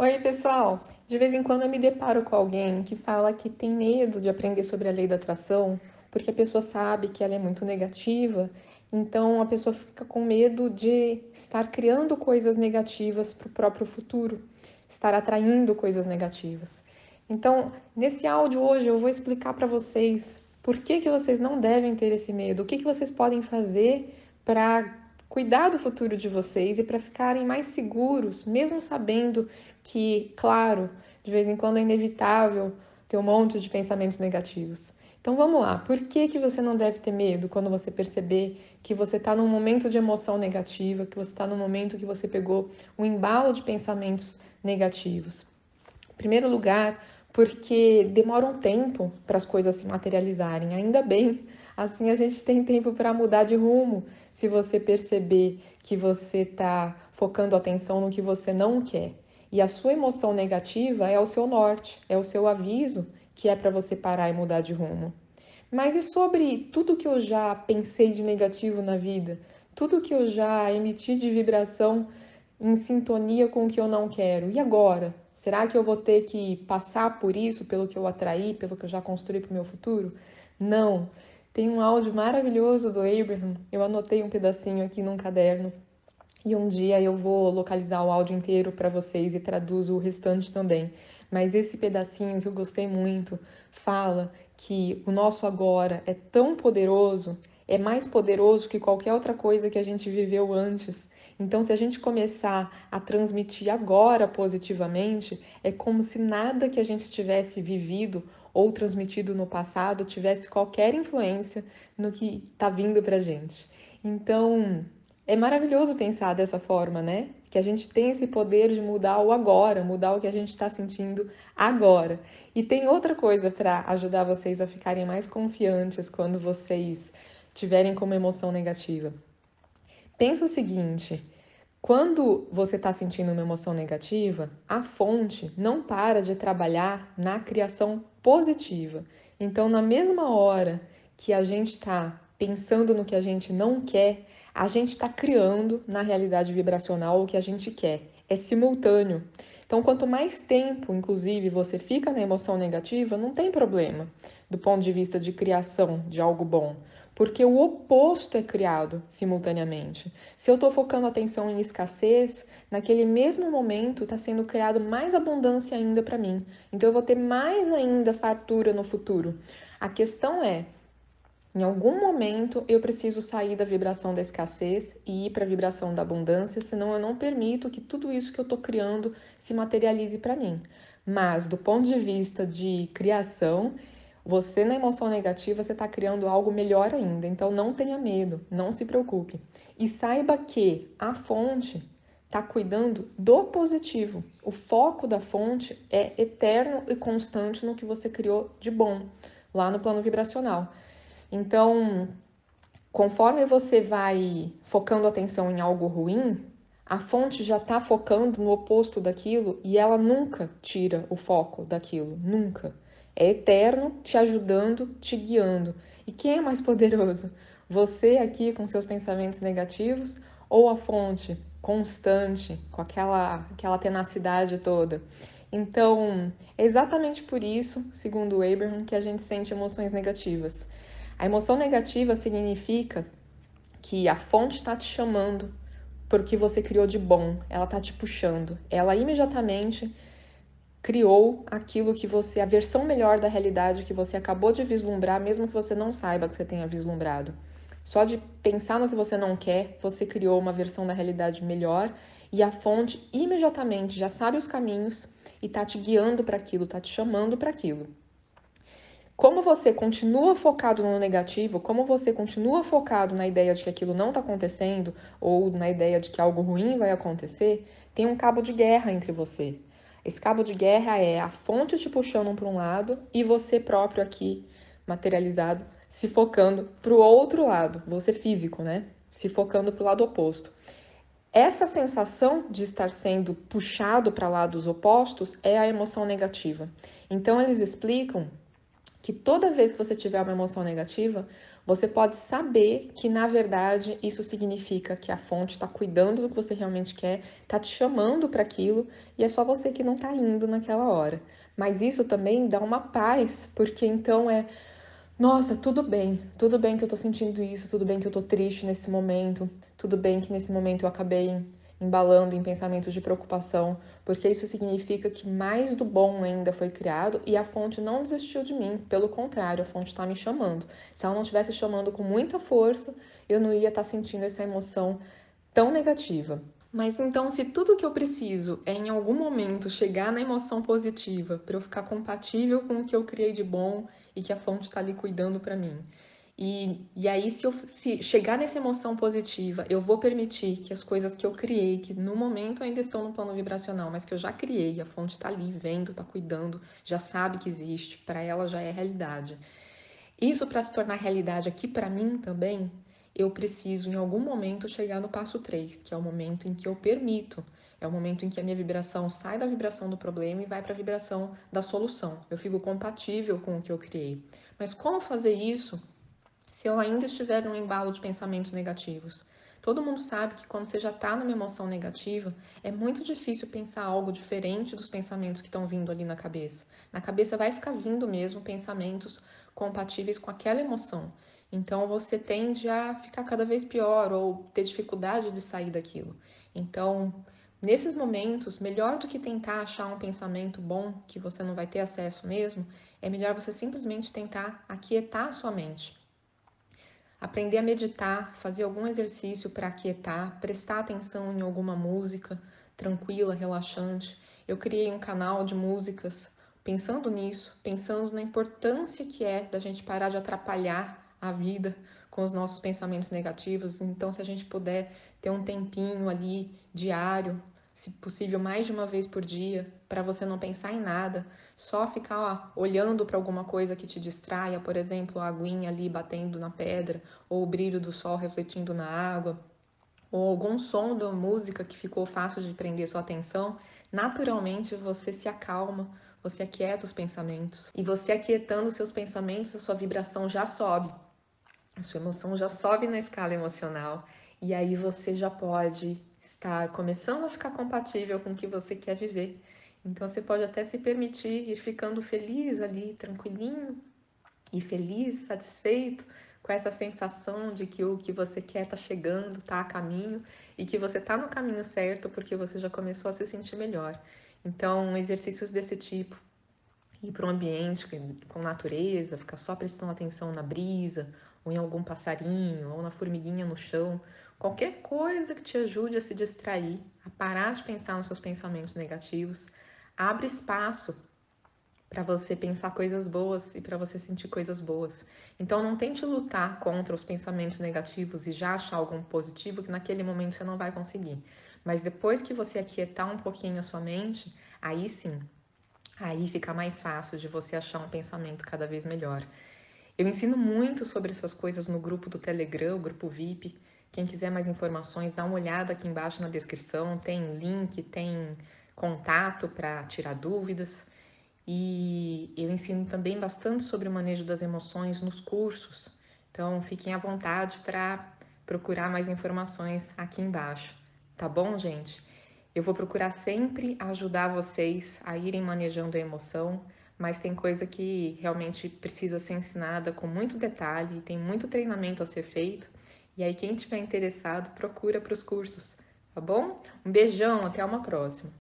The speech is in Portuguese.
Oi, pessoal! De vez em quando eu me deparo com alguém que fala que tem medo de aprender sobre a lei da atração, porque a pessoa sabe que ela é muito negativa, então a pessoa fica com medo de estar criando coisas negativas para o próprio futuro, estar atraindo coisas negativas. Então, nesse áudio hoje eu vou explicar para vocês por que, que vocês não devem ter esse medo, o que, que vocês podem fazer para cuidar do futuro de vocês e para ficarem mais seguros, mesmo sabendo que, claro, de vez em quando é inevitável ter um monte de pensamentos negativos. Então vamos lá, por que, que você não deve ter medo quando você perceber que você está num momento de emoção negativa, que você está num momento que você pegou um embalo de pensamentos negativos? Em primeiro lugar, porque demora um tempo para as coisas se materializarem, ainda bem, Assim a gente tem tempo para mudar de rumo. Se você perceber que você está focando atenção no que você não quer. E a sua emoção negativa é o seu norte, é o seu aviso que é para você parar e mudar de rumo. Mas e sobre tudo que eu já pensei de negativo na vida? Tudo que eu já emiti de vibração em sintonia com o que eu não quero? E agora? Será que eu vou ter que passar por isso, pelo que eu atraí, pelo que eu já construí para o meu futuro? Não. Tem um áudio maravilhoso do Abraham, eu anotei um pedacinho aqui num caderno. E um dia eu vou localizar o áudio inteiro para vocês e traduzo o restante também. Mas esse pedacinho que eu gostei muito fala que o nosso agora é tão poderoso, é mais poderoso que qualquer outra coisa que a gente viveu antes. Então, se a gente começar a transmitir agora positivamente, é como se nada que a gente tivesse vivido ou transmitido no passado tivesse qualquer influência no que está vindo para gente. Então, é maravilhoso pensar dessa forma, né? Que a gente tem esse poder de mudar o agora, mudar o que a gente está sentindo agora. E tem outra coisa para ajudar vocês a ficarem mais confiantes quando vocês tiverem como emoção negativa. Pensa o seguinte: quando você está sentindo uma emoção negativa, a fonte não para de trabalhar na criação positiva. Então, na mesma hora que a gente está pensando no que a gente não quer, a gente está criando na realidade vibracional o que a gente quer. É simultâneo. Então, quanto mais tempo, inclusive, você fica na emoção negativa, não tem problema do ponto de vista de criação de algo bom porque o oposto é criado simultaneamente. Se eu estou focando atenção em escassez, naquele mesmo momento está sendo criado mais abundância ainda para mim. Então eu vou ter mais ainda fartura no futuro. A questão é, em algum momento eu preciso sair da vibração da escassez e ir para a vibração da abundância, senão eu não permito que tudo isso que eu estou criando se materialize para mim. Mas do ponto de vista de criação, você na emoção negativa, você está criando algo melhor ainda. Então não tenha medo, não se preocupe. E saiba que a fonte está cuidando do positivo. O foco da fonte é eterno e constante no que você criou de bom lá no plano vibracional. Então, conforme você vai focando atenção em algo ruim, a fonte já está focando no oposto daquilo e ela nunca tira o foco daquilo, nunca. É eterno, te ajudando, te guiando. E quem é mais poderoso? Você aqui com seus pensamentos negativos ou a fonte constante, com aquela, aquela tenacidade toda? Então, é exatamente por isso, segundo Abraham, que a gente sente emoções negativas. A emoção negativa significa que a fonte está te chamando porque você criou de bom, ela está te puxando. Ela imediatamente criou aquilo que você, a versão melhor da realidade que você acabou de vislumbrar, mesmo que você não saiba que você tenha vislumbrado. Só de pensar no que você não quer, você criou uma versão da realidade melhor e a fonte imediatamente já sabe os caminhos e está te guiando para aquilo, está te chamando para aquilo. Como você continua focado no negativo, como você continua focado na ideia de que aquilo não está acontecendo ou na ideia de que algo ruim vai acontecer, tem um cabo de guerra entre você. Esse cabo de guerra é a fonte te puxando para um lado e você próprio aqui, materializado, se focando para o outro lado, você físico, né? Se focando para o lado oposto. Essa sensação de estar sendo puxado para lados opostos é a emoção negativa. Então, eles explicam que toda vez que você tiver uma emoção negativa, Você pode saber que, na verdade, isso significa que a fonte está cuidando do que você realmente quer, está te chamando para aquilo e é só você que não está indo naquela hora. Mas isso também dá uma paz, porque então é. Nossa, tudo bem, tudo bem que eu tô sentindo isso, tudo bem que eu tô triste nesse momento, tudo bem que nesse momento eu acabei embalando em pensamentos de preocupação, porque isso significa que mais do bom ainda foi criado e a fonte não desistiu de mim, pelo contrário, a fonte está me chamando. Se ela não estivesse chamando com muita força, eu não ia estar tá sentindo essa emoção tão negativa. Mas então, se tudo que eu preciso é em algum momento chegar na emoção positiva para eu ficar compatível com o que eu criei de bom e que a fonte está ali cuidando para mim, e, e aí, se eu se chegar nessa emoção positiva, eu vou permitir que as coisas que eu criei, que no momento ainda estão no plano vibracional, mas que eu já criei, a fonte está ali vendo, está cuidando, já sabe que existe, para ela já é realidade. Isso para se tornar realidade aqui para mim também, eu preciso em algum momento chegar no passo 3, que é o momento em que eu permito. É o momento em que a minha vibração sai da vibração do problema e vai para a vibração da solução. Eu fico compatível com o que eu criei. Mas como fazer isso se eu ainda estiver num embalo de pensamentos negativos. Todo mundo sabe que quando você já está numa emoção negativa, é muito difícil pensar algo diferente dos pensamentos que estão vindo ali na cabeça. Na cabeça vai ficar vindo mesmo pensamentos compatíveis com aquela emoção. Então você tende a ficar cada vez pior ou ter dificuldade de sair daquilo. Então, nesses momentos, melhor do que tentar achar um pensamento bom que você não vai ter acesso mesmo, é melhor você simplesmente tentar aquietar a sua mente aprender a meditar, fazer algum exercício para aquietar, prestar atenção em alguma música tranquila, relaxante. Eu criei um canal de músicas pensando nisso, pensando na importância que é da gente parar de atrapalhar a vida com os nossos pensamentos negativos. Então, se a gente puder ter um tempinho ali diário se possível mais de uma vez por dia, para você não pensar em nada, só ficar ó, olhando para alguma coisa que te distraia, por exemplo, a aguinha ali batendo na pedra, ou o brilho do sol refletindo na água, ou algum som da música que ficou fácil de prender sua atenção, naturalmente você se acalma, você aquieta os pensamentos. E você aquietando seus pensamentos, a sua vibração já sobe. A sua emoção já sobe na escala emocional. E aí você já pode está começando a ficar compatível com o que você quer viver. Então você pode até se permitir ir ficando feliz ali, tranquilinho e feliz, satisfeito com essa sensação de que o que você quer está chegando, está a caminho e que você está no caminho certo porque você já começou a se sentir melhor. Então, exercícios desse tipo, ir para um ambiente com natureza, ficar só prestando atenção na brisa, ou em algum passarinho, ou na formiguinha no chão, Qualquer coisa que te ajude a se distrair, a parar de pensar nos seus pensamentos negativos, abre espaço para você pensar coisas boas e para você sentir coisas boas. Então não tente lutar contra os pensamentos negativos e já achar algum positivo que naquele momento você não vai conseguir. Mas depois que você aquietar um pouquinho a sua mente, aí sim, aí fica mais fácil de você achar um pensamento cada vez melhor. Eu ensino muito sobre essas coisas no grupo do Telegram, o grupo VIP. Quem quiser mais informações, dá uma olhada aqui embaixo na descrição, tem link, tem contato para tirar dúvidas. E eu ensino também bastante sobre o manejo das emoções nos cursos. Então, fiquem à vontade para procurar mais informações aqui embaixo. Tá bom, gente? Eu vou procurar sempre ajudar vocês a irem manejando a emoção, mas tem coisa que realmente precisa ser ensinada com muito detalhe, tem muito treinamento a ser feito. E aí, quem tiver interessado, procura para os cursos, tá bom? Um beijão, até uma próxima.